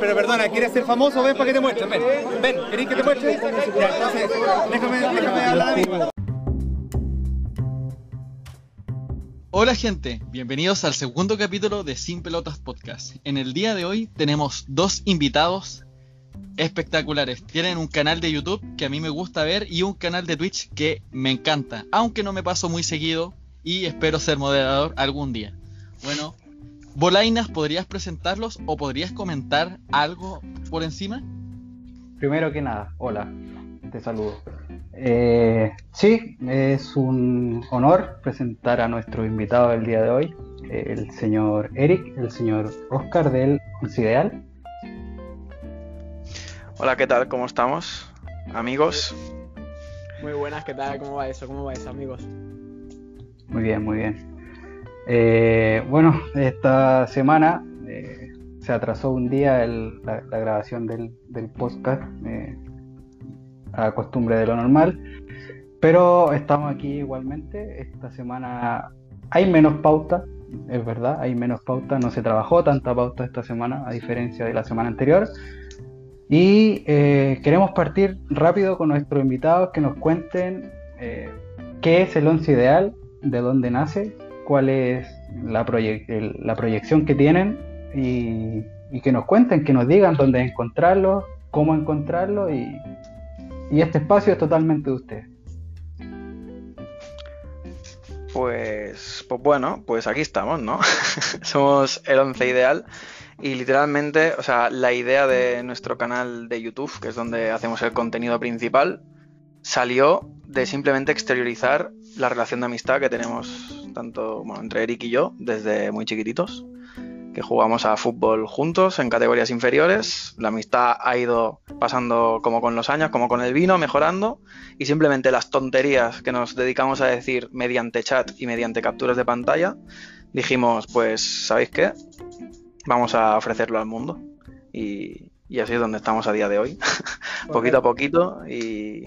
pero perdona, ¿quieres ser famoso? Ven para que te muestren, ven. Ven, ¿querés que te muestre? Déjame, déjame hablar a mí. Hola gente, bienvenidos al segundo capítulo de Sin Pelotas Podcast. En el día de hoy tenemos dos invitados espectaculares. Tienen un canal de YouTube que a mí me gusta ver y un canal de Twitch que me encanta, aunque no me paso muy seguido y espero ser moderador algún día. Bueno, Bolainas, ¿podrías presentarlos o podrías comentar algo por encima? Primero que nada, hola, te saludo. Eh, sí, es un honor presentar a nuestro invitado del día de hoy, el señor Eric, el señor Oscar del Ideal. Hola, ¿qué tal? ¿Cómo estamos? Amigos. Muy buenas, ¿qué tal? ¿Cómo va eso? ¿Cómo va eso, amigos? Muy bien, muy bien. Eh, bueno, esta semana eh, se atrasó un día la, grabación del, podcast eh, a costumbre de lo normal, pero estamos aquí igualmente. Esta semana hay menos pauta, es verdad, hay menos pauta, no se trabajó tanta pauta esta semana a diferencia de la semana anterior. Y queremos partir rápido con nuestros invitados que nos cuenten qué es el once ideal, de dónde nace cuál es la, la proyección que tienen y, que nos cuenten, que nos digan dónde encontrarlo, cómo encontrarlo y, este espacio es totalmente de ustedes. Pues, pues bueno, pues aquí estamos, ¿no? Somos el once ideal y literalmente, o sea, la idea de nuestro canal de YouTube, que es donde hacemos el contenido principal, salió de simplemente exteriorizar la relación de amistad que tenemos tanto bueno, entre Eric y yo, desde muy chiquititos, que jugamos a fútbol juntos en categorías inferiores. La amistad ha ido pasando como con los años, como con el vino, mejorando, y simplemente las tonterías que nos dedicamos a decir mediante chat y mediante capturas de pantalla, dijimos, pues, ¿sabéis qué? Vamos a ofrecerlo al mundo. Y, así es donde estamos a día de hoy, poquito a poquito y,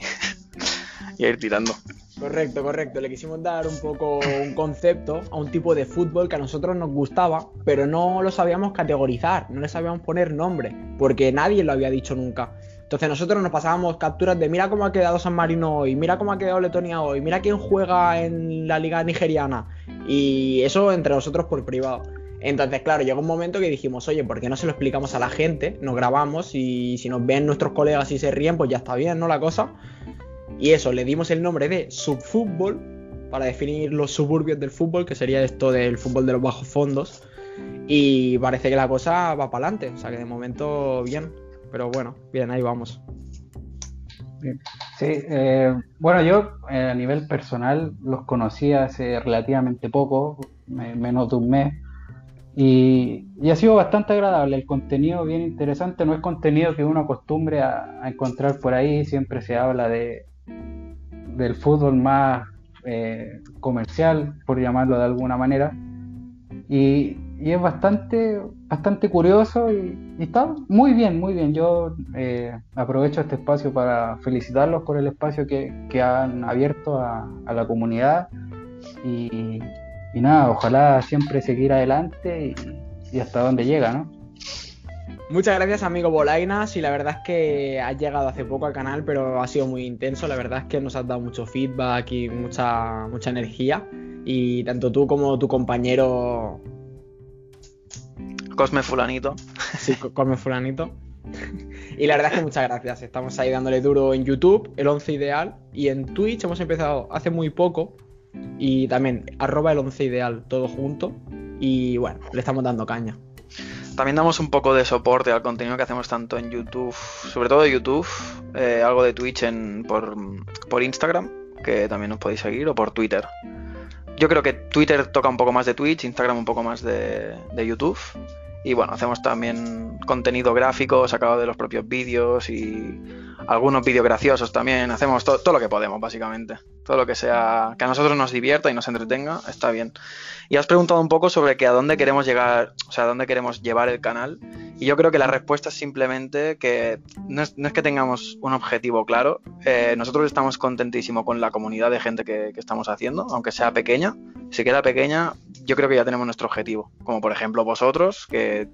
y a ir tirando. Correcto, correcto. Le quisimos dar un poco un concepto a un tipo de fútbol que a nosotros nos gustaba, pero no lo sabíamos categorizar, no le sabíamos poner nombre, porque nadie lo había dicho nunca. Entonces nosotros nos pasábamos capturas de mira cómo ha quedado San Marino hoy, mira cómo ha quedado Letonia hoy, mira quién juega en la liga nigeriana. Y eso entre nosotros por privado. Entonces, claro, llegó un momento que dijimos, oye, ¿por qué no se lo explicamos a la gente? Nos grabamos y si nos ven nuestros colegas y se ríen, pues ya está bien, ¿no? La cosa. Y eso, le dimos el nombre de subfútbol para definir los suburbios del fútbol, que sería esto del fútbol de los bajos fondos. Y parece que la cosa va para adelante, o sea que de momento bien, pero bueno, bien, ahí vamos. Sí, eh, bueno, yo eh, a nivel personal los conocí hace relativamente poco, menos de un mes, y, ha sido bastante agradable. El contenido bien interesante, no es contenido que uno acostumbre a encontrar por ahí, siempre se habla de, del fútbol más eh, comercial, por llamarlo de alguna manera. Y, es bastante, bastante curioso y, está muy bien, muy bien. Yo eh, aprovecho este espacio para felicitarlos por el espacio que, han abierto a, la comunidad. Y, nada, ojalá siempre seguir adelante y, y hasta donde llega, ¿no? Muchas gracias, amigo Bolainas. Y la verdad es que has llegado hace poco al canal, pero ha sido muy intenso. La verdad es que nos has dado mucho feedback y mucha, mucha energía. Y tanto tú como tu compañero. Cosme Fulanito. Sí, Cosme Fulanito. y la verdad es que muchas gracias. Estamos ahí dándole duro en YouTube, el 11 Ideal. Y en Twitch hemos empezado hace muy poco. Y también arroba el 11 Ideal, todo junto. Y bueno, le estamos dando caña. También damos un poco de soporte al contenido que hacemos tanto en YouTube, sobre todo de YouTube, eh, algo de Twitch en, por, por Instagram, que también nos podéis seguir, o por Twitter. Yo creo que Twitter toca un poco más de Twitch, Instagram un poco más de, de YouTube. Y bueno, hacemos también contenido gráfico sacado de los propios vídeos y algunos vídeos graciosos también. Hacemos todo lo que podemos, básicamente. Todo lo que sea que a nosotros nos divierta y nos entretenga, está bien. Y has preguntado un poco sobre que a dónde queremos llegar, o sea, a dónde queremos llevar el canal. Y yo creo que la respuesta es simplemente que no es, que tengamos un objetivo claro. Eh, nosotros estamos contentísimos con la comunidad de gente que, que, estamos haciendo, aunque sea pequeña. Si queda pequeña, yo creo que ya tenemos nuestro objetivo. Como por ejemplo vosotros, que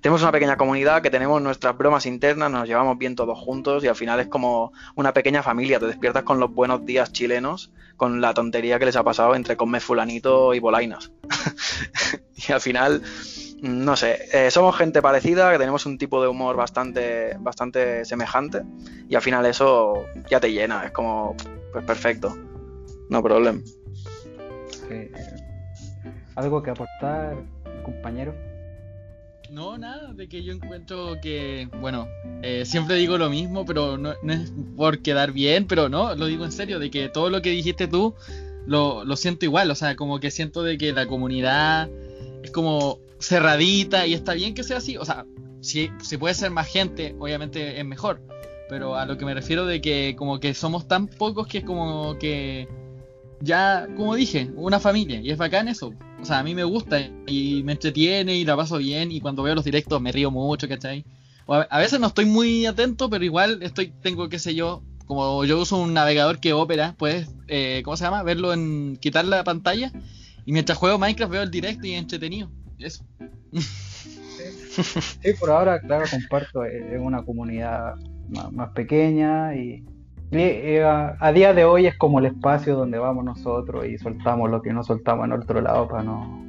tenemos una pequeña comunidad que tenemos nuestras bromas internas, nos llevamos bien todos juntos y al final es como una pequeña familia. Te despiertas con los buenos días chilenos, con la tontería que les ha pasado entre comer fulanito y bolainas. y al final, no sé, eh, somos gente parecida, que tenemos un tipo de humor bastante, bastante semejante y al final eso ya te llena, es como, pues perfecto, no problema. Sí. ¿Algo que aportar, compañero? No, nada, de que yo encuentro que, bueno, eh, siempre digo lo mismo, pero no, no, es por quedar bien, pero no, lo digo en serio, de que todo lo que dijiste tú lo, lo siento igual, o sea, como que siento de que la comunidad es como cerradita y está bien que sea así, o sea, si, si puede ser más gente, obviamente es mejor, pero a lo que me refiero de que como que somos tan pocos que es como que ya, como dije, una familia, y es bacán eso. O sea, a mí me gusta y me entretiene y la paso bien y cuando veo los directos me río mucho, ¿cachai? O a, veces no estoy muy atento, pero igual estoy, tengo, qué sé yo, como yo uso un navegador que Opera, puedes, eh, ¿cómo se llama? Verlo en, quitar la pantalla y mientras juego Minecraft veo el directo y es entretenido. Eso. Sí, por ahora, claro, comparto, es una comunidad más, pequeña y a, a, día de hoy es como el espacio donde vamos nosotros y soltamos lo que no soltamos en otro lado para no...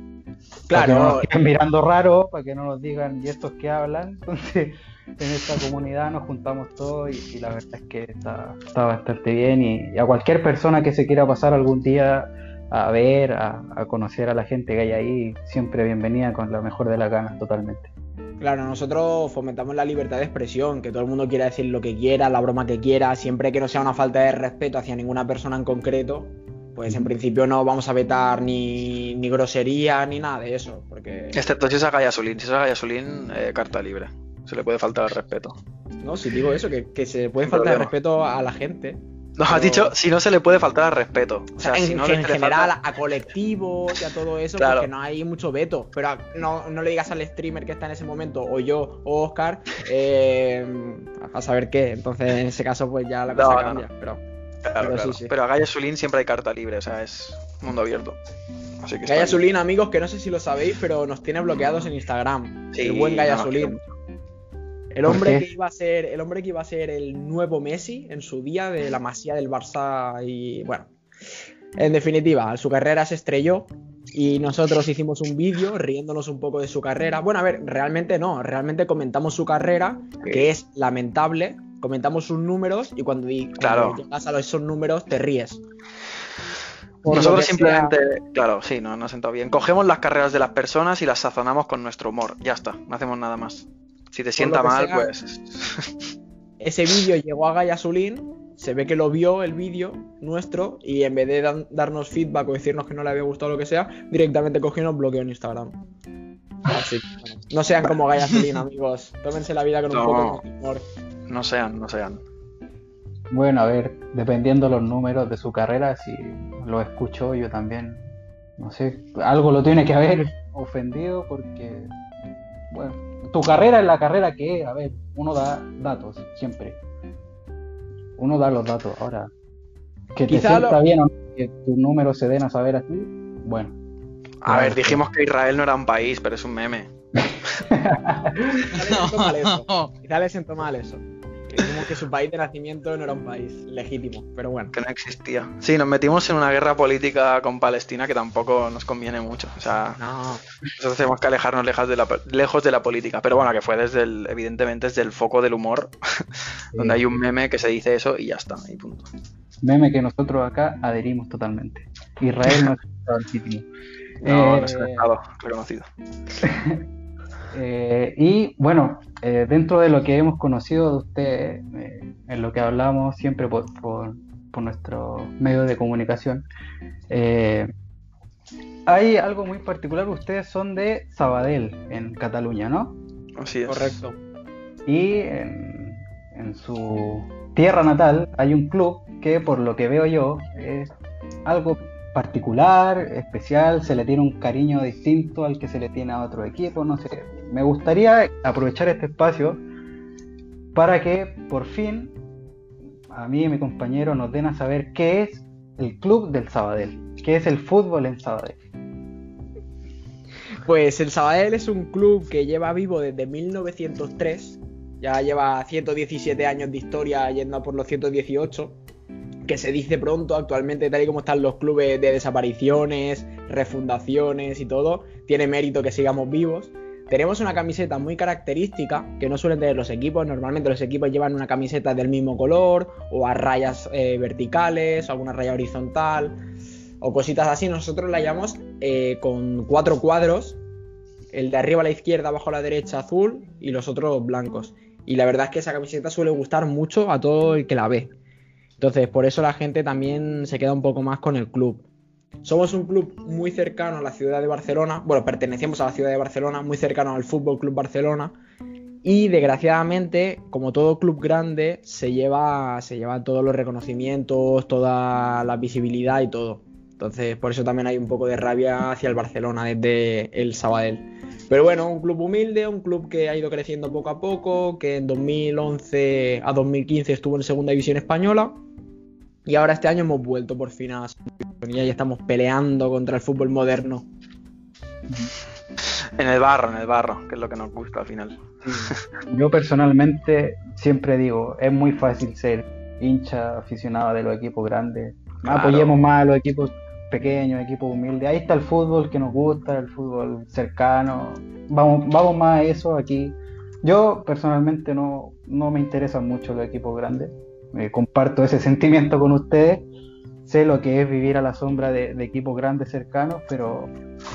Para Claro, que no nos queden mirando raro, para que no nos digan, ¿y estos que hablan? Entonces, en esta comunidad nos juntamos todos y, y la verdad es que está, está bastante bien y, y a cualquier persona que se quiera pasar algún día a ver, a, a, conocer a la gente que hay ahí, siempre bienvenida con la mejor de las ganas, totalmente. Claro, nosotros fomentamos la libertad de expresión, que todo el mundo quiera decir lo que quiera, la broma que quiera, siempre que no sea una falta de respeto hacia ninguna persona en concreto, pues en principio no vamos a vetar ni, ni grosería ni nada de eso, porque... Excepto si es a Gallasulín, si es a Gallasulín, eh, carta libre, se le puede faltar el respeto. No, si digo eso, que, que se puede faltar el respeto a la gente, nos pero... has dicho si no se le puede faltar al respeto. O sea, en, si no en general falta... a colectivos y a todo eso, claro. porque no hay mucho veto. Pero a, no, no, le digas al streamer que está en ese momento, o yo, o Oscar, eh, a saber qué. Entonces, en ese caso, pues ya la cosa no, cambia. Pero, claro, pero, sí, sí. pero a Gaia Sulín siempre hay carta libre, o sea, es mundo abierto. Así que Gaia Sulín, amigos, que no sé si lo sabéis, pero nos tiene bloqueados en Instagram. Sí, el buen Gaia Sulín. El hombre, que iba a ser, el hombre que iba a ser el nuevo Messi en su día de la masía del Barça y bueno, en definitiva, su carrera se estrelló y nosotros hicimos un vídeo riéndonos un poco de su carrera. Bueno, a ver, realmente no, realmente comentamos su carrera, que es lamentable, comentamos sus números y cuando, claro. cuando llegas a esos números te ríes. Por Nosotros simplemente, sea... claro, sí, no, no ha sentado bien. Cogemos las carreras de las personas y las sazonamos con nuestro humor. Ya está, no hacemos nada más. Si te sienta mal, sea, pues. Ese vídeo llegó a Gaia Sulín, se ve que lo vio el vídeo nuestro y en vez de dan, darnos feedback o decirnos que no le había gustado lo que sea, directamente cogió y nos bloqueó en Instagram. Así bueno, no sean como Gaia Sulín, amigos. Tómense la vida con un poco de humor. No sean, no sean. Bueno, a ver, dependiendo los números de su carrera, si lo escucho yo también, no sé, algo lo tiene que haber ofendido porque, bueno, tu carrera es la carrera que es. A ver, uno da datos siempre. Uno da los datos. Ahora, que te sienta lo... bien o no, que tus números se den a saber así, bueno. A ver, dijimos que Israel no era un país, pero es un meme. Quizá le siento mal eso. Que su país de nacimiento no era un país legítimo, pero bueno. Que no existía. Sí, nos metimos en una guerra política con Palestina que tampoco nos conviene mucho. O sea, no. nosotros tenemos que alejarnos lejos de la, lejos de la política. Pero bueno, que fue desde el, evidentemente desde el foco del humor, sí. donde hay un meme que se dice eso y ya está, y punto. Meme que nosotros acá adherimos totalmente. Israel no es estado legítimo. No, eh... no es un estado reconocido. Eh, y bueno, eh, dentro de lo que hemos conocido de usted, eh, en lo que hablamos siempre por, por, por nuestro medio de comunicación, eh, hay algo muy particular. Ustedes son de Sabadell, en Cataluña, ¿no? Así es. Correcto. Y en, en su tierra natal hay un club que, por lo que veo yo, es algo particular, especial, se le tiene un cariño distinto al que se le tiene a otro equipo, no sé. Me gustaría aprovechar este espacio para que por fin a mí y mi compañero nos den a saber qué es el club del Sabadell, qué es el fútbol en Sabadell. Pues el Sabadell es un club que lleva vivo desde 1903. Ya lleva 117 años de historia yendo a por los 118. Que se dice pronto actualmente, tal y como están los clubes de desapariciones, refundaciones y todo. Tiene mérito que sigamos vivos. Tenemos una camiseta muy característica que no suelen tener los equipos. Normalmente los equipos llevan una camiseta del mismo color o a rayas eh, verticales o alguna raya horizontal o cositas así. Nosotros la llamamos eh, con cuatro cuadros. El de arriba a la izquierda, abajo a la derecha azul y los otros blancos. Y la verdad es que esa camiseta suele gustar mucho a todo el que la ve. Entonces, por eso la gente también se queda un poco más con el club. Somos un club muy cercano a la ciudad de Barcelona, bueno, pertenecemos a la ciudad de Barcelona, muy cercano al Fútbol Club Barcelona. Y desgraciadamente, como todo club grande, se lleva, se llevan todos los reconocimientos, toda la visibilidad y todo. Entonces, por eso también hay un poco de rabia hacia el Barcelona desde el Sabadell. Pero bueno, un club humilde, un club que ha ido creciendo poco a poco, que en 2011 a 2015 estuvo en Segunda División Española. Y ahora este año hemos vuelto por fin a y ya estamos peleando contra el fútbol moderno. En el barro, en el barro, que es lo que nos gusta al final. Yo personalmente siempre digo, es muy fácil ser hincha aficionado de los equipos grandes. Claro. Apoyemos más a los equipos pequeños, equipos humildes. Ahí está el fútbol que nos gusta, el fútbol cercano. Vamos, vamos más a eso aquí. Yo personalmente no, no me interesan mucho los equipos grandes. Eh, comparto ese sentimiento con ustedes. Sé lo que es vivir a la sombra de, de equipos grandes cercanos, pero,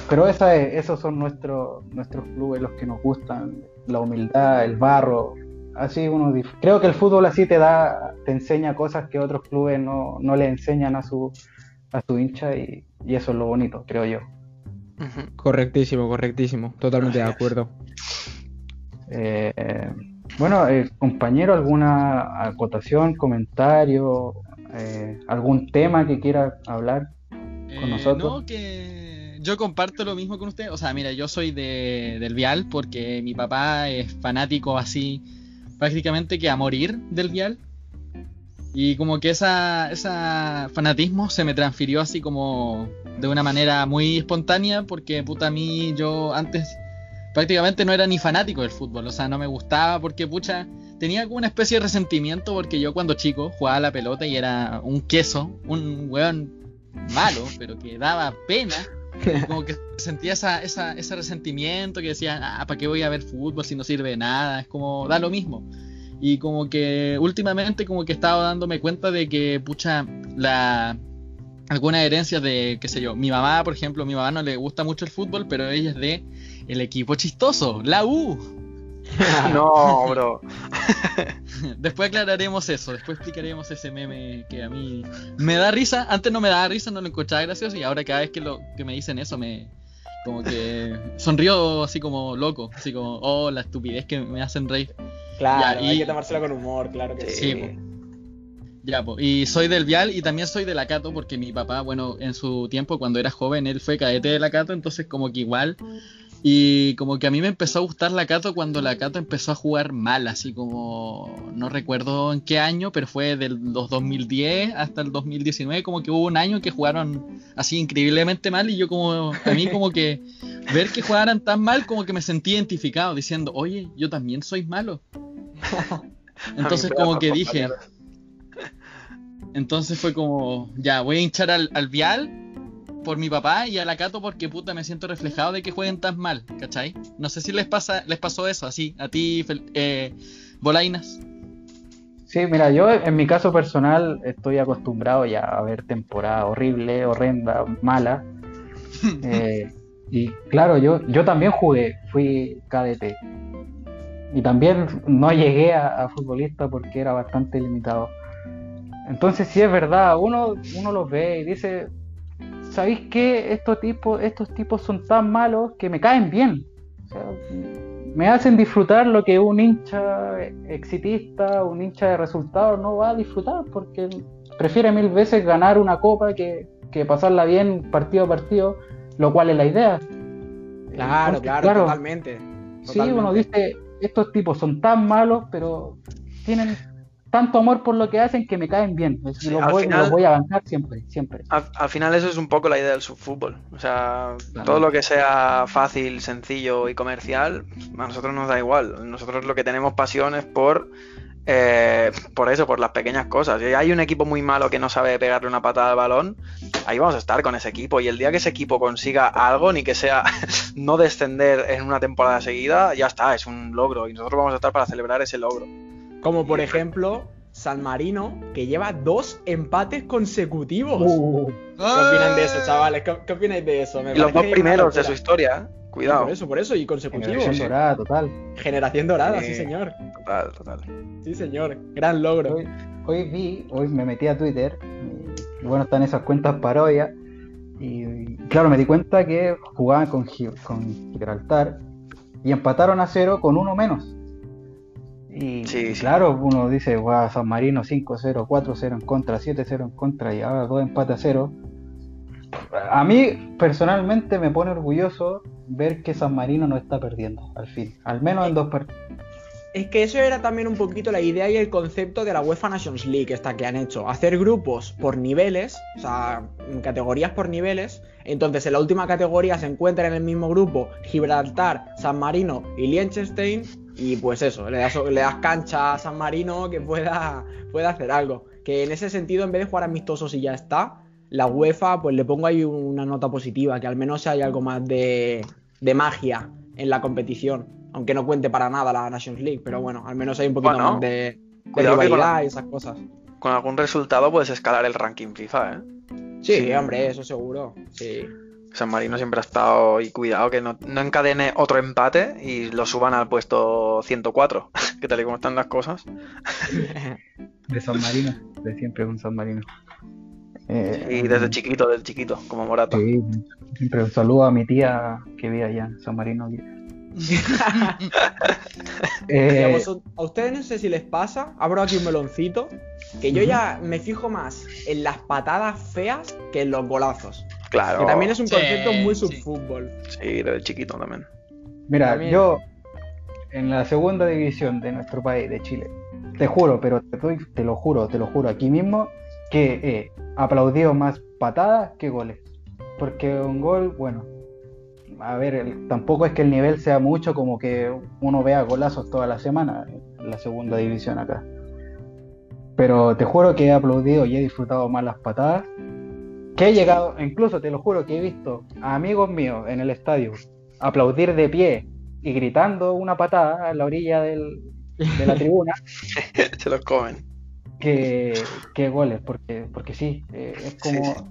pero esa es- esos son nuestros, nuestros clubes los que nos gustan. La humildad, el barro. Así uno creo que el fútbol así te da, te enseña cosas que otros clubes no, no le enseñan a su, a su hincha y, y eso es lo bonito, creo yo. Correctísimo, correctísimo. Totalmente de acuerdo. Eh, bueno, eh, compañero, ¿alguna acotación, comentario, eh, algún tema que quiera hablar? Eh, nosotros. No, que yo comparto lo mismo con usted. O sea, mira, yo soy de, del Vial porque mi papá es fanático así, prácticamente que a morir del Vial. Y como que esa, esa fanatismo se me transfirió así como de una manera muy espontánea porque puta a mí yo antes prácticamente no era ni fanático del fútbol, o sea, no me gustaba porque pucha tenía como una especie de resentimiento porque yo cuando chico jugaba la pelota y era un queso, un weón malo, pero que daba pena. Como que sentía esa, esa, ese resentimiento que decía, ah, ¿para qué voy a ver fútbol si no sirve de nada? Es como, da lo mismo. Y como que últimamente como que he estado dándome cuenta de que, pucha, la algunas herencias de, qué sé yo, mi mamá, por ejemplo, mi mamá no le gusta mucho el fútbol, pero ella es de el equipo chistoso, la U. No, bro. Después aclararemos eso, después explicaremos ese meme que a mí me da risa. Antes no me daba risa, no lo encontraba gracioso y ahora cada vez que, lo, que me dicen eso me como que sonrío así como loco, así como, oh, la estupidez que me hacen reír. Claro, Ya, hay y- que tomárselo con humor, claro que Sí, sí. po. Ya, po. y soy del Vial y también soy de la Cato porque mi papá, bueno, en su tiempo cuando era joven, él fue cadete de la Cato, entonces como que igual. Y como que a mí me empezó a gustar la Cato cuando la Cato empezó a jugar mal, así como no recuerdo en qué año, pero fue del los 2010 hasta el 2019, como que hubo un año que jugaron así increíblemente mal y yo como a mí como que ver que jugaran tan mal como que me sentí identificado diciendo, "Oye, yo también soy malo." Entonces como que dije, entonces fue como, ya, voy a hinchar al, al Vial por mi papá y a la Cato porque puta me siento reflejado de que jueguen tan mal, ¿cachai? No sé si les pasa, les pasó eso así, a ti, eh, Bolainas. Sí, mira, yo en mi caso personal estoy acostumbrado ya a ver temporada horrible, horrenda, mala. Eh, y claro, yo, yo también jugué, fui cadete. Y también no llegué a, a futbolista porque era bastante limitado. Entonces, sí es verdad, uno, uno los ve y dice, ¿sabéis qué? Estos tipos, estos tipos son tan malos que me caen bien. O sea, me hacen disfrutar lo que un hincha exitista, un hincha de resultados no va a disfrutar porque prefiere mil veces ganar una copa que, que pasarla bien partido a partido, lo cual es la idea. Claro, Entonces, claro, totalmente. Sí, uno totalmente. dice, estos tipos son tan malos, pero tienen tanto amor por lo que hacen que me caen bien. Es- Sí, los, voy, final- los voy a bancar siempre, siempre. Al, al final eso es un poco la idea del subfútbol. O sea, Claro. todo lo que sea fácil, sencillo y comercial, a nosotros nos da igual. Nosotros lo que tenemos pasión es por, eh, por eso, por las pequeñas cosas. Si hay un equipo muy malo que no sabe pegarle una patada al balón, ahí vamos a estar con ese equipo. Y el día que ese equipo consiga algo, ni que sea no descender en una temporada seguida, ya está, es un logro. Y nosotros vamos a estar para celebrar ese logro. Como por ejemplo, San Marino, que lleva dos empates consecutivos. Uh, ¿Qué opinan de eso, chavales? ¿Qué, qué opináis de eso? Me Y los dos primeros de su historia, ¿eh? Cuidado. Por eso, por eso, y consecutivos. generación dorada, total. Generación dorada, Sí. sí, señor. Total, total. Sí, señor. Gran logro. Hoy, hoy vi, hoy me metí a Twitter, y, bueno, están esas cuentas parodias, y, y claro, me di cuenta que jugaban con, con Gibraltar y empataron a cero con uno menos. Y Sí, sí. claro, uno dice, guau, San Marino 5-0, 4-0 en contra, 7-0 en contra y ahora dos empates a cero. A mí personalmente me pone orgulloso ver que San Marino no está perdiendo, al fin, al menos en dos partidos. Es que eso era también un poquito la idea y el concepto de la UEFA Nations League, esta que han hecho. Hacer grupos por niveles, o sea, categorías por niveles. Entonces, en la última categoría se encuentran en el mismo grupo Gibraltar, San Marino y Liechtenstein. Y pues eso, le das, cancha a San Marino que pueda, pueda hacer algo. Que en ese sentido, en vez de jugar amistosos y ya está, la UEFA, pues le pongo ahí una nota positiva, que al menos hay algo más de, de magia en la competición. Aunque no cuente para nada la Nations League, pero bueno, al menos hay un poquito Bueno, más de, de con rivalidad y esas cosas. Con algún resultado puedes escalar el ranking FIFA, ¿eh? Sí, Sí. hombre, eso seguro. Sí. San Marino siempre ha estado y cuidado que no, no encadene otro empate y lo suban al puesto 104, que tal y como están las cosas. De San Marino, de siempre con San Marino. Eh, Y desde chiquito, desde chiquito, como Morata. Sí, siempre un saludo a mi tía que vive allá en San Marino. Eh, a ustedes no sé si les pasa, abro aquí un meloncito, que yo ya me fijo más en las patadas feas que en los golazos. Claro. Que también es un Sí, concepto muy sí. subfútbol. Sí, desde chiquito también. mira, también- yo en la segunda división de nuestro país, de Chile, te juro, pero te, doy- te lo juro, te lo juro aquí mismo, que he aplaudido más patadas que goles. Porque un gol, bueno, a ver, el- tampoco es que el nivel sea mucho como que uno vea golazos toda la semana en la segunda división acá. Pero te juro que he aplaudido y he disfrutado más las patadas. Que he llegado, incluso te lo juro que he visto a amigos míos en el estadio aplaudir de pie y gritando una patada en la orilla del- de la tribuna Se los comen. Que, que goles, porque, porque sí, eh, es como...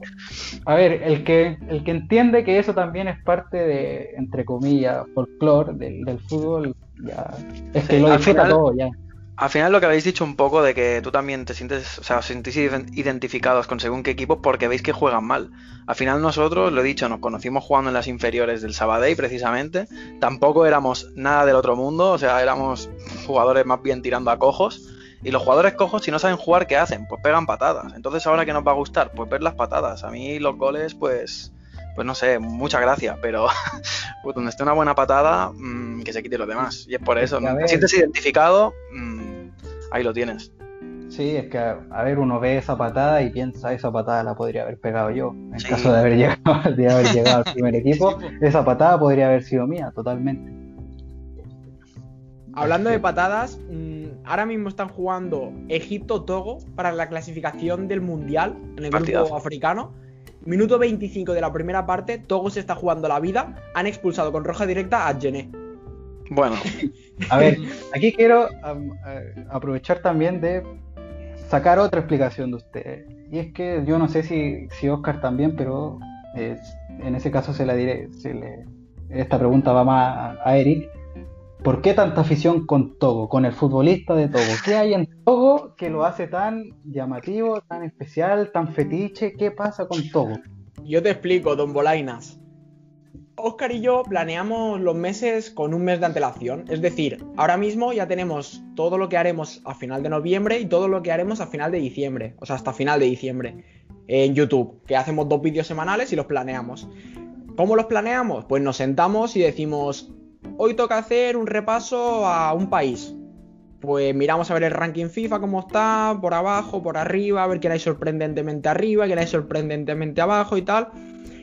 A ver, el que, el que entiende que eso también es parte de, entre comillas, folclore del, del fútbol, ya, es que lo disfruta final- todo ya. Al final lo que habéis dicho un poco de que tú también te sientes, o sea, os sentís iden- identificados con según qué equipos porque veis que juegan mal. Al final nosotros, lo he dicho, nos conocimos jugando en las inferiores del Sabadell precisamente. Tampoco éramos nada del otro mundo, o sea, éramos jugadores más bien tirando a cojos. Y los jugadores cojos, si no saben jugar, ¿qué hacen? Pues pegan patadas. Entonces, ¿ahora qué nos va a gustar? Pues ver las patadas. A mí los goles, pues, pues no sé, muchas gracias, pero pues donde esté una buena patada, mm, que se quite los demás. Y es por eso, te sientes identificado, mm, ahí lo tienes. Sí, es que, a ver, uno ve esa patada y piensa, esa patada la podría haber pegado yo. En Sí. caso de haber llegado, de haber llegado al primer equipo, Sí, esa patada podría haber sido mía, totalmente. Hablando de patadas, mm, ahora mismo están jugando Egipto-Togo para la clasificación del Mundial en el Partidazo. grupo africano. Minuto 25 de la primera parte, Togo se está jugando la vida. Han expulsado con roja directa a Gené. Bueno, A ver, aquí quiero eh, aprovechar también de sacar otra explicación de ustedes. Y es que yo no sé si, si Oscar también, pero eh, en ese caso se la diré. se le- esta pregunta va más a, a Eric. ¿Por qué tanta afición con Togo, con el futbolista de Togo? ¿Qué hay en Togo que lo hace tan llamativo, tan especial, tan fetiche? ¿Qué pasa con Togo? Yo te explico, don Bolainas. Oscar y yo planeamos los meses con un mes de antelación. Es decir, ahora mismo ya tenemos todo lo que haremos a final de noviembre y todo lo que haremos a final de diciembre. O sea, hasta final de diciembre. En YouTube. Que hacemos dos vídeos semanales y los planeamos. ¿Cómo los planeamos? Pues nos sentamos y decimos, hoy toca hacer un repaso a un país. pues miramos a ver el ranking FIFA, cómo está, por abajo, por arriba, a ver quién hay sorprendentemente arriba, quién hay sorprendentemente abajo y tal.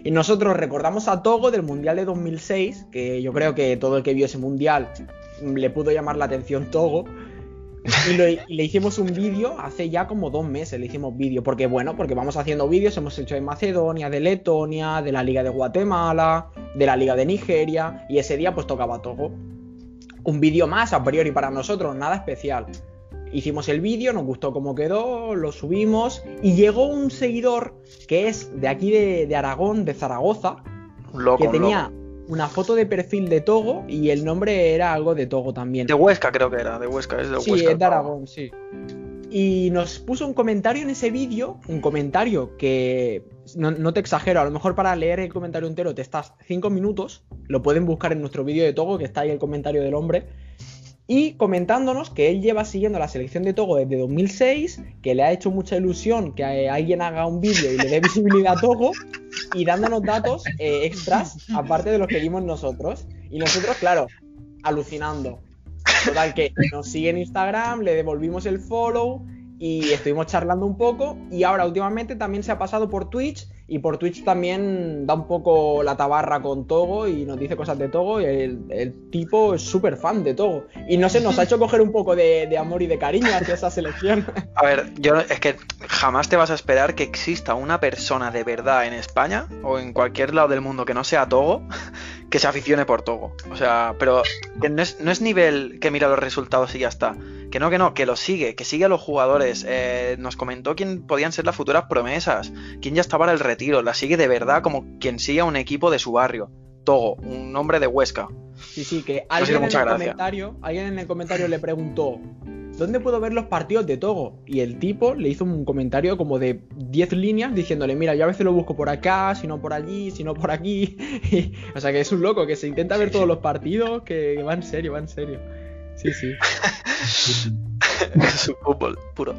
Y nosotros recordamos a Togo del Mundial de 2006, que yo creo que todo el que vio ese Mundial le pudo llamar la atención Togo. Y, lo- y le hicimos un vídeo hace ya como dos meses, le hicimos vídeo, porque bueno, porque vamos haciendo vídeos, hemos hecho de Macedonia, de Letonia, de la Liga de Guatemala, de la Liga de Nigeria, y ese día pues tocaba Togo. Un vídeo más a priori para nosotros, nada especial. Hicimos el vídeo, nos gustó cómo quedó, lo subimos, y llegó un seguidor que es de aquí de, de Aragón, de Zaragoza, loco, que tenía loco. Una foto de perfil de Togo y el nombre era algo de Togo también. De Huesca creo que era, de Huesca, es de Sí, Huesca. es de Aragón, sí. Y nos puso un comentario en ese vídeo, un comentario que no, no te exagero, a lo mejor para leer el comentario entero te estás 5 minutos, lo pueden buscar en nuestro vídeo de Togo, que está ahí el comentario del hombre, y comentándonos que él lleva siguiendo la selección de Togo desde 2006, que le ha hecho mucha ilusión que alguien haga un vídeo y le dé visibilidad a Togo, y dándonos datos eh, extras, aparte de los que dimos nosotros. Y nosotros, claro, alucinando. Total, que nos sigue en Instagram, le devolvimos el follow y estuvimos charlando un poco. Y ahora, últimamente, también se ha pasado por Twitch. Y por Twitch también da un poco la tabarra con Togo y nos dice cosas de Togo. Y el, tipo es súper fan de Togo. Y no sé, nos ha hecho coger un poco de, amor y de cariño hacia esa selección. A ver, yo es que jamás te vas a esperar que exista una persona de verdad en España o en cualquier lado del mundo que no sea Togo que se aficione por Togo. O sea, pero no es, no es nivel que mira los resultados y ya está. Que no, que no, que lo sigue, que sigue a los jugadores. Eh, nos comentó quién podían ser las futuras promesas, quién ya estaba en el retiro. La sigue de verdad como quien sigue a un equipo de su barrio. Togo, un hombre de Huesca. Sí, sí, que alguien en, el comentario, alguien en el comentario le preguntó, ¿dónde puedo ver los partidos de Togo? Y el tipo le hizo un comentario como de 10 líneas diciéndole, mira, yo a veces lo busco por acá, si no por allí, si no por aquí. Y- o sea que es un loco que se intenta ver Sí, todos sí. los partidos, que va en serio, va en serio. Sí, sí. Su fútbol puro.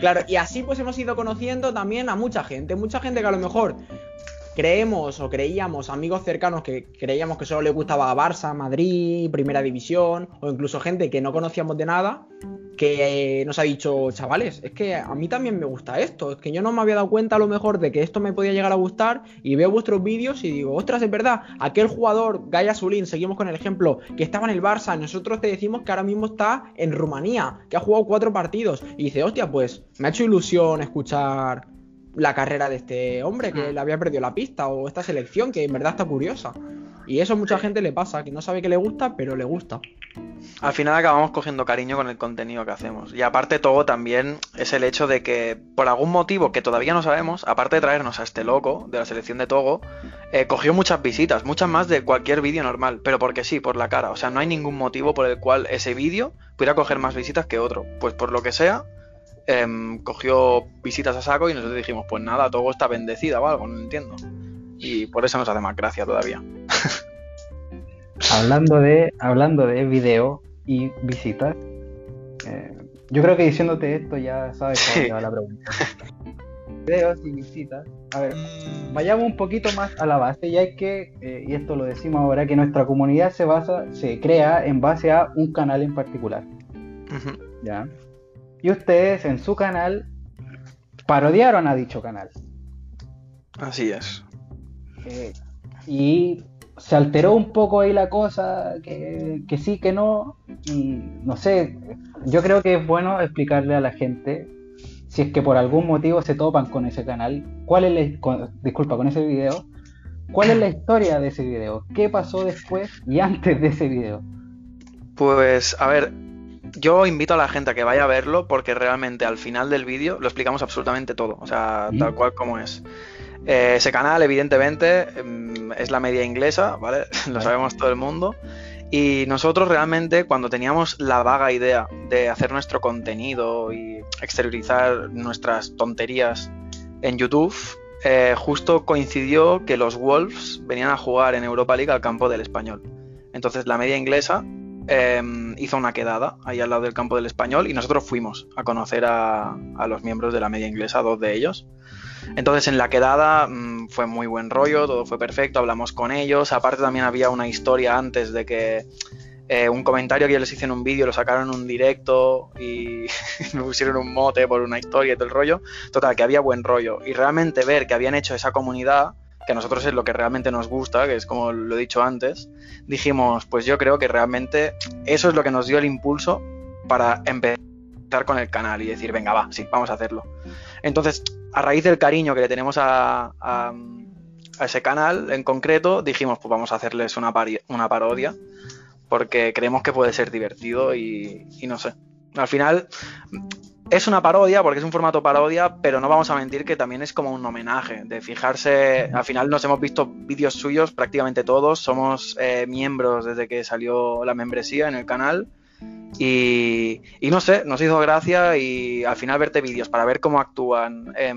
Claro, y así pues hemos ido conociendo también a mucha gente, mucha gente que a lo mejor creemos o creíamos, amigos cercanos que creíamos que solo le gustaba Barça, Madrid, Primera División, o incluso gente que no conocíamos de nada, que nos ha dicho, chavales, es que a mí también me gusta esto, es que yo no me había dado cuenta a lo mejor de que esto me podía llegar a gustar y veo vuestros vídeos y digo, ostras, es verdad, aquel jugador, Gaia Zulín, seguimos con el ejemplo, que estaba en el Barça, nosotros te decimos que ahora mismo está en Rumanía, que ha jugado cuatro partidos, y dice, hostia, pues me ha hecho ilusión escuchar la carrera de este hombre que Mm. le había perdido la pista o esta selección que en verdad está curiosa. Y eso a mucha gente le pasa, que no sabe que le gusta, pero le gusta. Al final acabamos cogiendo cariño con el contenido que hacemos. Y aparte todo también es el hecho de que por algún motivo que todavía no sabemos, aparte de traernos a este loco de la selección de Togo, eh, cogió muchas visitas, muchas más de cualquier vídeo normal, pero porque sí, por la cara. O sea, no hay ningún motivo por el cual ese vídeo pudiera coger más visitas que otro. Pues por lo que sea, em, cogió visitas a saco y nosotros dijimos, pues nada, Togo está bendecida o algo, no entiendo. Y por eso nos hace más gracia todavía. Hablando de, hablando de video y visitas, eh, yo creo que diciéndote esto ya sabes Sí. cómo dónde va la pregunta. Videos y visitas. A ver, vayamos un poquito más a la base, ya hay que, eh, y esto lo decimos ahora, que nuestra comunidad se basa, se crea en base a un canal en particular. ¿ya? Y ustedes en su canal parodiaron a dicho canal. Así es. Eh, y se alteró un poco ahí la cosa, que, que sí, que no. Y no sé, yo creo que es bueno explicarle a la gente, si es que por algún motivo se topan con ese canal, cuál es la, con- disculpa, con ese video, cuál es la historia de ese video, qué pasó después y antes de ese video. Pues, a ver, yo invito a la gente a que vaya a verlo porque realmente al final del vídeo lo explicamos absolutamente todo, o sea, tal cual como es. Eh, ese canal, evidentemente, mm, es la media inglesa, ¿vale? Lo sabemos todo el mundo. Y nosotros realmente, cuando teníamos la vaga idea de hacer nuestro contenido y exteriorizar nuestras tonterías en YouTube, eh, justo coincidió que los Wolves venían a jugar en Europa League al campo del español. Entonces la media inglesa eh, hizo una quedada ahí al lado del campo del español y nosotros fuimos a conocer a, a los miembros de la media inglesa, dos de ellos. Entonces en la quedada mm, fue muy buen rollo, todo fue perfecto, hablamos con ellos. Aparte también había una historia antes de que eh, un comentario que yo les hice en un vídeo, lo sacaron en un directo y me pusieron un mote por una historia y todo el rollo. Total, que había buen rollo. Y realmente ver que habían hecho esa comunidad, que a nosotros es lo que realmente nos gusta, que es como lo he dicho antes, dijimos, pues yo creo que realmente eso es lo que nos dio el impulso para empezar con el canal y decir, venga, va, sí, vamos a hacerlo. Entonces, a raíz del cariño que le tenemos a, a, ese canal en concreto, dijimos, pues vamos a hacerles una, una parodia, porque creemos que puede ser divertido y, y no sé. Al final, es una parodia porque es un formato parodia, pero no vamos a mentir que también es como un homenaje. De fijarse, al final nos hemos visto vídeos suyos prácticamente todos, somos eh, miembros desde que salió la membresía en el canal. Y, y, no sé, nos hizo gracia y al final verte vídeos para ver cómo actúan, eh,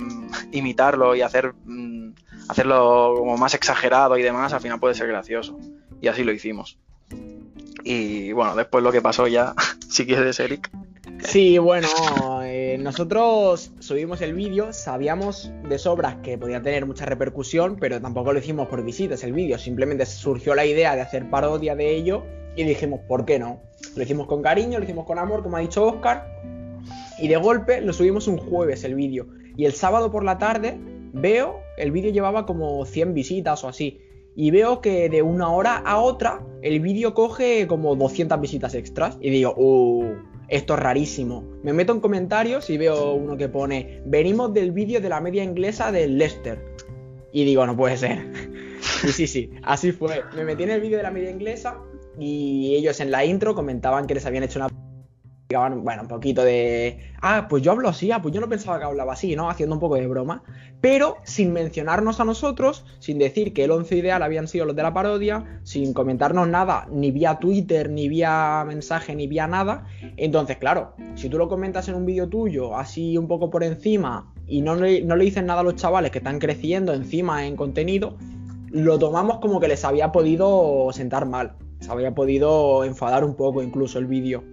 imitarlo y hacer, mm, hacerlo como más exagerado y demás, al final puede ser gracioso. Y así lo hicimos. Y bueno, después lo que pasó ya, si quieres, Eric. Sí, bueno, nosotros subimos el vídeo, sabíamos de sobras que podía tener mucha repercusión, pero tampoco lo hicimos por visitas el vídeo, simplemente surgió la idea de hacer parodia de ello y dijimos, ¿por qué no? Lo hicimos con cariño, lo hicimos con amor, como ha dicho Oscar, y de golpe lo subimos un jueves el vídeo. Y el sábado por la tarde veo, el vídeo llevaba como 100 visitas o así, y veo que de una hora a otra el vídeo coge como 200 visitas extras, y digo, uh, esto es rarísimo. Me meto en comentarios y veo uno que pone, venimos del vídeo de la media inglesa del Leicester. Y digo, no puede ser. y sí, sí, así fue. Me metí en el vídeo de la media inglesa y ellos en la intro comentaban que les habían hecho una bueno, un poquito de, ah, pues yo hablo así, ah, pues yo no pensaba que hablaba así, ¿no? Haciendo un poco de broma, pero sin mencionarnos a nosotros, sin decir que el 11 ideal habían sido los de la parodia, sin comentarnos nada, ni vía Twitter, ni vía mensaje, ni vía nada. Entonces, claro, si tú lo comentas en un vídeo tuyo, así un poco por encima, y no le, no le nada a los chavales que están creciendo encima en contenido, lo tomamos como que les había podido sentar mal, se había podido enfadar un poco incluso el vídeo.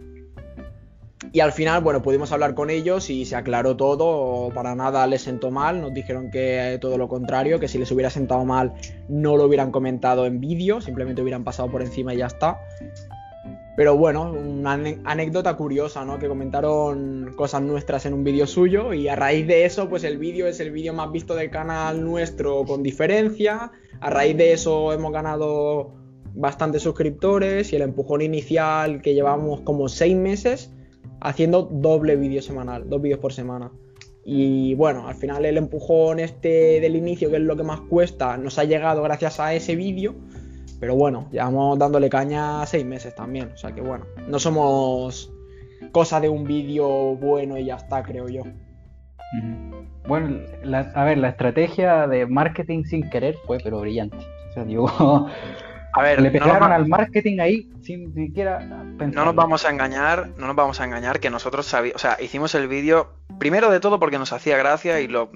Y al final, bueno, pudimos hablar con ellos y se aclaró todo, para nada les sentó mal, nos dijeron que todo lo contrario, que si les hubiera sentado mal no lo hubieran comentado en vídeo, simplemente hubieran pasado por encima y ya está. Pero bueno, una anécdota curiosa, ¿no? Que comentaron cosas nuestras en un vídeo suyo y a raíz de eso, pues el vídeo es el vídeo más visto del canal nuestro con diferencia. A raíz de eso hemos ganado bastantes suscriptores y el empujón inicial que llevamos como seis meses haciendo doble vídeo semanal, dos vídeos por semana. Y bueno, al final el empujón este del inicio, que es lo que más cuesta, nos ha llegado gracias a ese vídeo. Pero bueno, llevamos dándole caña seis meses también. O sea que bueno, no somos cosa de un vídeo bueno y ya está, creo yo. Bueno, a ver, la estrategia de marketing sin querer fue pero brillante. O sea, digo, A ver, le pegaron no al marketing ahí sin siquiera pensar. No nos vamos a engañar, no nos vamos a engañar que nosotros sabíamos, o sea, hicimos el vídeo primero de todo porque nos hacía gracia y lo,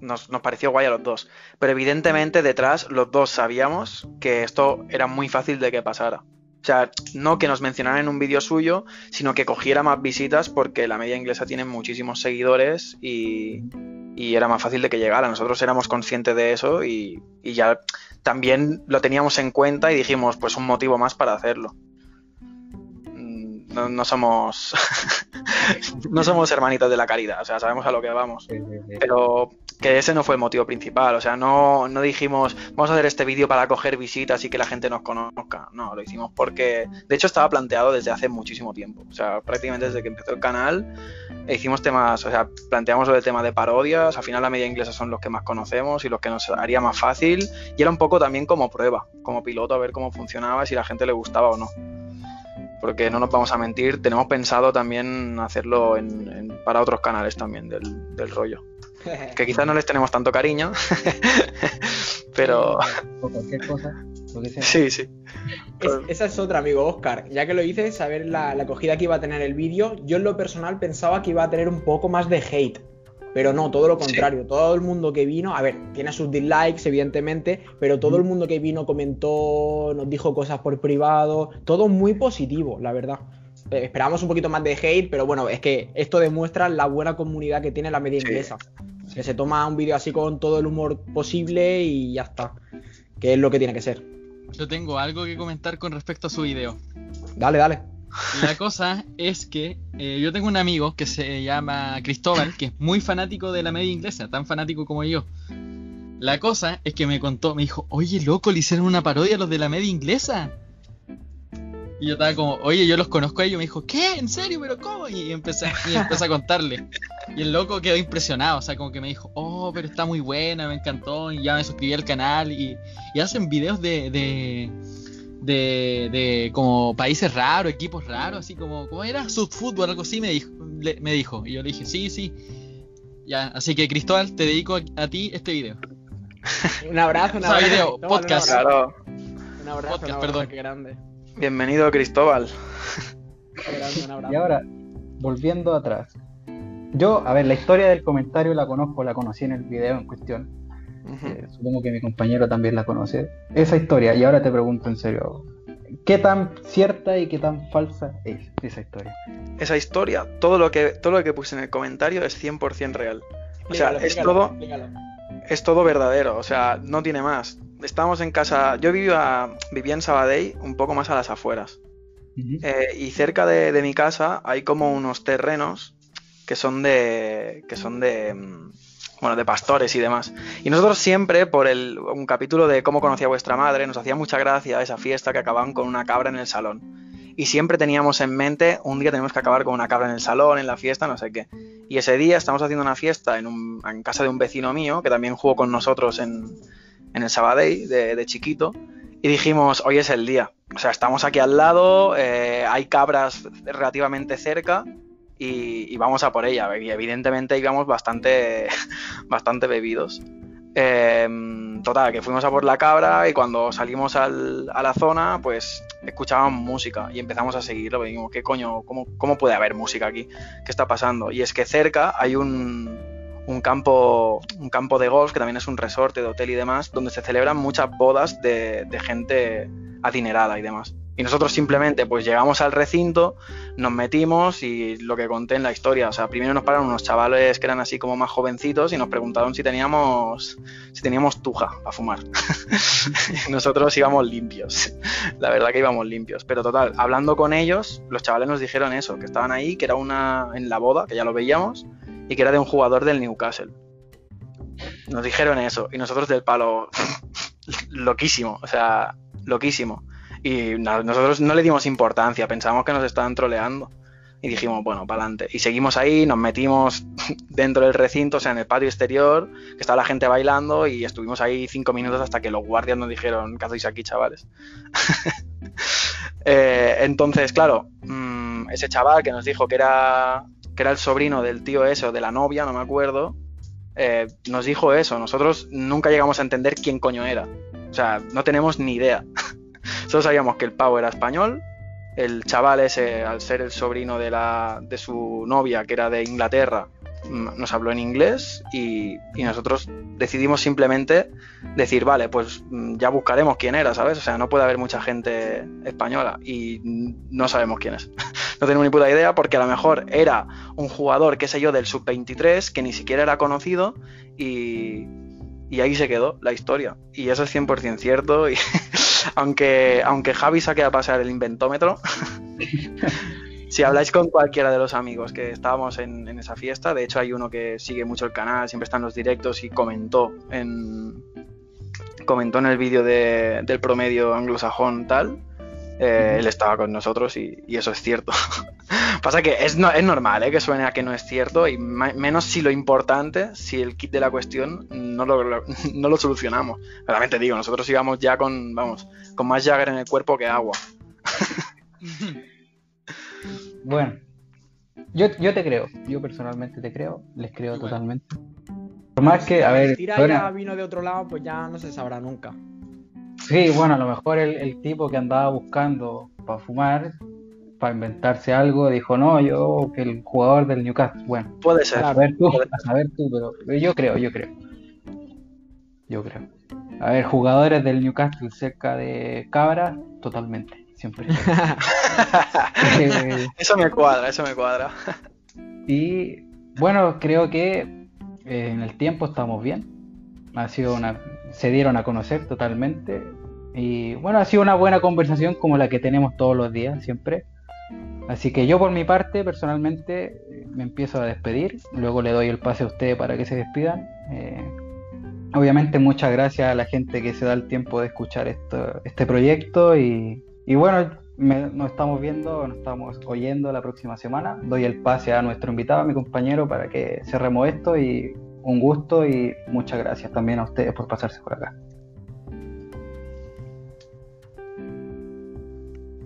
nos, nos, pareció guay a los dos. Pero evidentemente detrás los dos sabíamos que esto era muy fácil de que pasara. O sea, no que nos mencionaran en un vídeo suyo, sino que cogiera más visitas porque la media inglesa tiene muchísimos seguidores y, y era más fácil de que llegara. Nosotros éramos conscientes de eso y, y ya también lo teníamos en cuenta y dijimos, pues un motivo más para hacerlo. No, no somos no somos hermanitas de la caridad, o sea, sabemos a lo que vamos. Pero que ese no fue el motivo principal, o sea, no, no dijimos, vamos a hacer este vídeo para coger visitas y que la gente nos conozca. No, lo hicimos porque, de hecho, estaba planteado desde hace muchísimo tiempo, o sea, prácticamente desde que empezó el canal, hicimos temas, o sea, planteamos el tema de parodias, al final la media inglesa son los que más conocemos y los que nos haría más fácil, y era un poco también como prueba, como piloto, a ver cómo funcionaba, si la gente le gustaba o no porque no nos vamos a mentir, tenemos pensado también hacerlo en, en, para otros canales también del, rollo. Que quizás no les tenemos tanto cariño, pero... O cualquier cosa. Lo que sea. Sí, sí. Es, esa es otra, amigo Oscar. Ya que lo dices, saber la, la acogida que iba a tener el vídeo, yo en lo personal pensaba que iba a tener un poco más de hate. Pero no, todo lo contrario. Sí. Todo el mundo que vino, a ver, tiene sus dislikes, evidentemente, pero todo el mundo que vino comentó, nos dijo cosas por privado, todo muy positivo, la verdad. Eh, esperábamos un poquito más de hate, pero bueno, es que esto demuestra la buena comunidad que tiene la media inglesa. Que se toma un vídeo así con todo el humor posible y ya está. Que es lo que tiene que ser. Yo tengo algo que comentar con respecto a su video. Dale, dale. La cosa es que eh, yo tengo un amigo que se llama Cristóbal, que es muy fanático de la media inglesa, tan fanático como yo. La cosa es que me contó, me dijo, oye loco, le hicieron una parodia a los de la media inglesa. Y yo estaba como, oye, yo los conozco a ellos. Me dijo, ¿qué? ¿En serio? ¿Pero cómo? Y empecé, y empecé a contarle. Y el loco quedó impresionado. O sea, como que me dijo, oh, pero está muy buena, me encantó. Y ya me suscribí al canal. Y, y hacen videos de, de, de, de como países raros, equipos raros, así como, ¿cómo era? Subfútbol, algo así, me dijo, le- me dijo. Y yo le dije, sí, sí. Ya, así que Cristóbal, te dedico a, a ti este video. Un abrazo, un O sea, abrazo. video, podcast. Abrazo, un abrazo, Podcast, un abrazo, perdón. Qué grande. Bienvenido, Cristóbal. Y ahora, volviendo atrás. Yo, a ver, la historia del comentario la conozco, la conocí en el video en cuestión. Eh, supongo que mi compañero también la conoce. Esa historia, y ahora te pregunto en serio, ¿qué tan cierta y qué tan falsa es esa historia? Esa historia, todo lo que todo lo que puse en el comentario es 100% real. O sea, Explícalo, es explícalo, todo, explícalo. es todo verdadero, o sea, no tiene más. Estábamos en casa, yo vivía, vivía en Sabadell, un poco más a las afueras. Eh, y cerca de, de mi casa hay como unos terrenos que son de. que son de. mm, Bueno, de pastores y demás. Y nosotros siempre, por el, un capítulo de cómo conocía vuestra madre, nos hacía mucha gracia esa fiesta que acababan con una cabra en el salón. Y siempre teníamos en mente, un día tenemos que acabar con una cabra en el salón, en la fiesta, no sé qué. Y ese día estamos haciendo una fiesta en, un- en casa de un vecino mío, que también jugó con nosotros en, en el Sabadell de, de chiquito. Y dijimos, hoy es el día. O sea, estamos aquí al lado, eh, hay cabras relativamente cerca y, y vamos a por ella. Y evidentemente íbamos bastante, bastante bebidos. Eh, total, que fuimos a por la cabra y cuando salimos al- a la zona, pues escuchábamos música y empezamos a seguirlo. Y dijimos, ¿qué coño? ¿Cómo, ¿Cómo puede haber música aquí? ¿Qué está pasando? Y es que cerca hay un, un campo, un campo de golf, que también es un resorte de hotel y demás, donde se celebran muchas bodas de, de gente adinerada y demás. Y nosotros simplemente pues llegamos al recinto, nos metimos y lo que conté en la historia, o sea, primero nos pararon unos chavales que eran así como más jovencitos y nos preguntaron si teníamos si teníamos tuja para fumar. Nosotros íbamos limpios. La verdad que íbamos limpios, pero total, hablando con ellos, los chavales nos dijeron eso, que estaban ahí, que era una en la boda, que ya lo veíamos, y que era de un jugador del Newcastle. Nos dijeron eso, y nosotros del palo, loquísimo, o sea, loquísimo. Y nosotros no le dimos importancia, pensamos que nos estaban troleando. Y dijimos, bueno, para adelante. Y seguimos ahí, nos metimos dentro del recinto, o sea, en el patio exterior, que estaba la gente bailando, y estuvimos ahí cinco minutos hasta que los guardias nos dijeron, ¿qué hacéis aquí, chavales? Eh, entonces, claro, mm, ese chaval que nos dijo que era, que era el sobrino del tío ese o de la novia, no me acuerdo, eh, nos dijo eso. Nosotros nunca llegamos a entender quién coño era. O sea, no tenemos ni idea. Solo sabíamos que el pavo era español, el chaval ese, al ser el sobrino de, la, de su novia, que era de Inglaterra, nos habló en inglés y, nosotros decidimos simplemente decir, vale, pues mm, ya buscaremos quién era, ¿sabes? O sea, no puede haber mucha gente española y no sabemos quién es. no tenemos ni puta idea porque a lo mejor era un jugador, qué sé yo, del sub-23 que ni siquiera era conocido y, y ahí se quedó la historia. Y eso es 100% cierto y aunque, aunque Javi saque a pasar el inventómetro, si habláis con cualquiera de los amigos que estábamos en, en esa fiesta, de hecho hay uno que sigue mucho el canal, siempre está en los directos y comentó en, comentó en el vídeo de- del promedio anglosajón tal, eh, él estaba con nosotros y, y eso es cierto. Pasa que es, no- es normal ¿eh? que suene a que no es cierto y menos si lo importante, si el kit de la cuestión no lo, lo- no lo solucionamos. Realmente digo, nosotros íbamos ya con, vamos, con más Jagger en el cuerpo que agua. Bueno, yo, yo te creo, yo personalmente te creo, les creo totalmente. Por más que, a ver, suena- ya vino de otro lado, pues ya no se sabrá nunca. sí, bueno, a lo mejor el, el tipo que andaba buscando para fumar, para inventarse algo, dijo, no, yo, que el jugador del Newcastle, bueno, Puede ser. a saber tú, a saber tú, pero, pero yo creo, yo creo. Yo creo. A ver, jugadores del Newcastle cerca de Cabra, totalmente, siempre. Eh, Eso me cuadra, eso me cuadra. Y bueno, creo que eh, en el tiempo estamos bien. Ha sido una, se dieron a conocer totalmente. Y bueno, ha sido una buena conversación como la que tenemos todos los días, siempre. Así que yo por mi parte, personalmente, eh, me empiezo a despedir. Luego le doy el pase a ustedes para que se despidan. Eh, obviamente muchas gracias a la gente que se da el tiempo de escuchar esto, este proyecto y, y bueno, me- nos estamos viendo, nos estamos oyendo la próxima semana. Doy el pase a nuestro invitado, a mi compañero, para que cerremos esto y un gusto y muchas gracias también a ustedes por pasarse por acá.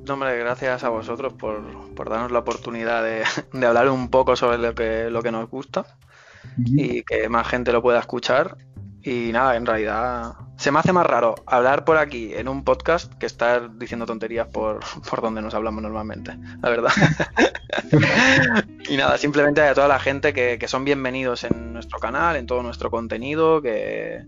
No, hombre, gracias a vosotros por, por darnos la oportunidad de, de hablar un poco sobre lo que, lo que nos gusta y que más gente lo pueda escuchar. Y nada, en realidad se me hace más raro hablar por aquí en un podcast que estar diciendo tonterías por, por donde nos hablamos normalmente, la verdad. y nada, simplemente a toda la gente que, que son bienvenidos en nuestro canal, en todo nuestro contenido, que,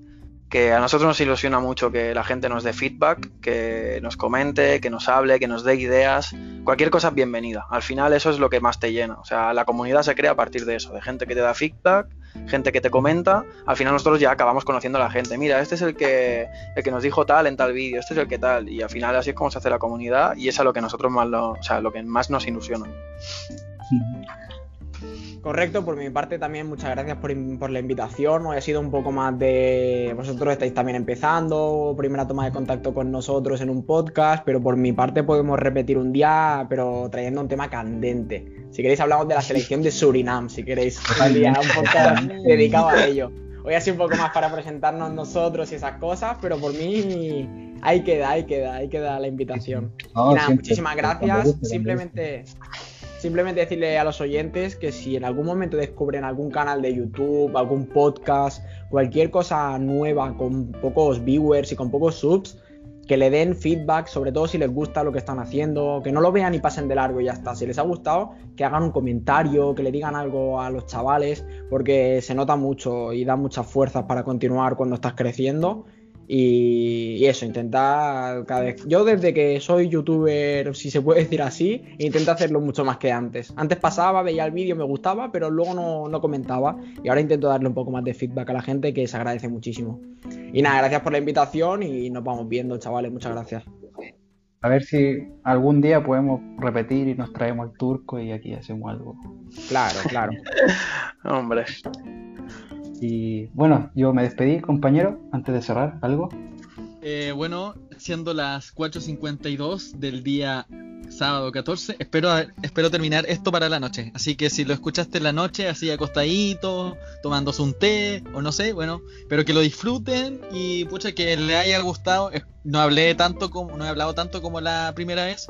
que a nosotros nos ilusiona mucho que la gente nos dé feedback, que nos comente, que nos hable, que nos dé ideas. Cualquier cosa es bienvenida. Al final eso es lo que más te llena. O sea, la comunidad se crea a partir de eso, de gente que te da feedback, gente que te comenta. Al final nosotros ya acabamos conociendo a la gente. Mira, este es el que, el que nos dijo tal en tal vídeo, este es el que tal. Y al final así es como se hace la comunidad y es a lo que nosotros más lo, o sea, lo que más nos ilusiona. Correcto, por mi parte también muchas gracias por, la invitación. Hoy ha sido un poco más de. Vosotros estáis también empezando, primera toma de contacto con nosotros en un podcast, pero por mi parte podemos repetir un día, pero trayendo un tema candente. Si queréis, hablamos de la selección de Surinam, si queréis, un día, un podcast dedicado a ello. Hoy ha sido un poco más para presentarnos nosotros y esas cosas, pero por mí ahí queda, ahí queda, ahí queda la invitación. No, Y nada, siempre, muchísimas gracias. Simplemente, simplemente decirle a los oyentes que si en algún momento descubren algún canal de YouTube, algún podcast, cualquier cosa nueva con pocos viewers y con pocos subs, que le den feedback, sobre todo si les gusta lo que están haciendo, que no lo vean y pasen de largo y ya está. Si les ha gustado, que hagan un comentario, que le digan algo a los chavales, porque se nota mucho y da muchas fuerzas para continuar cuando estás creciendo. Y, y eso, intentar cada vez. Yo desde que soy youtuber, si se puede decir así, intento hacerlo mucho más que antes. Antes pasaba, veía el vídeo, me gustaba, pero luego no, no comentaba. Y ahora intento darle un poco más de feedback a la gente, que se agradece muchísimo. Y nada, gracias por la invitación y nos vamos viendo, chavales. Muchas gracias. A ver si algún día podemos repetir y nos traemos el turco y aquí hacemos algo. Claro, claro. Hombre. Y bueno, yo me despedí, compañero, antes de cerrar, ¿algo? Eh, bueno, siendo las 4.52 del día sábado 14, espero, espero terminar esto para la noche. Así que si lo escuchaste en la noche, así acostadito, tomándose un té, o no sé, bueno, espero que lo disfruten y pucha que les haya gustado. No hablé tanto como, no he hablado tanto como la primera vez,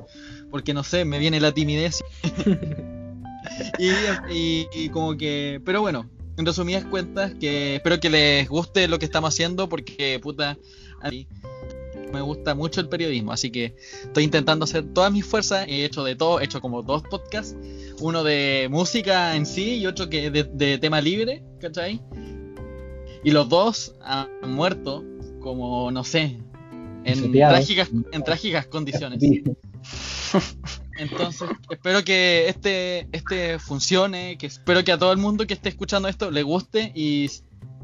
porque no sé, me viene la timidez. y- y como que, pero bueno, en resumidas cuentas, que espero que les guste lo que estamos haciendo, porque puta, a mí me gusta mucho el periodismo, así que estoy intentando hacer todas mis fuerzas, he hecho de todo, he hecho como dos podcasts, uno de música en sí y otro que de, de tema libre, ¿cachai? Y los dos han muerto como, no sé, en trágicas, en trágicas condiciones. Entonces, espero que este, este funcione, que espero que a todo el mundo que esté escuchando esto le guste y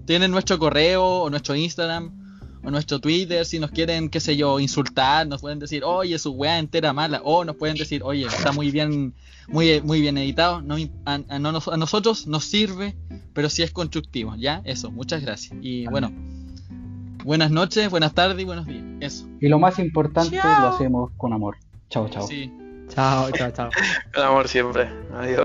tienen nuestro correo o nuestro Instagram o nuestro Twitter, si nos quieren, qué sé yo, insultar, nos pueden decir, oye, su weá entera mala, o nos pueden decir, oye, está muy bien, muy, muy bien editado, no, a, a no nos- a nosotros nos sirve, pero sí es constructivo, ¿ya? Eso, muchas gracias. Y bueno, buenas noches, buenas tardes y buenos días, eso. Y lo más importante, Chao. lo hacemos con amor. Chao, chao. Sí. Chao, chao, chao. El amor siempre. Adiós.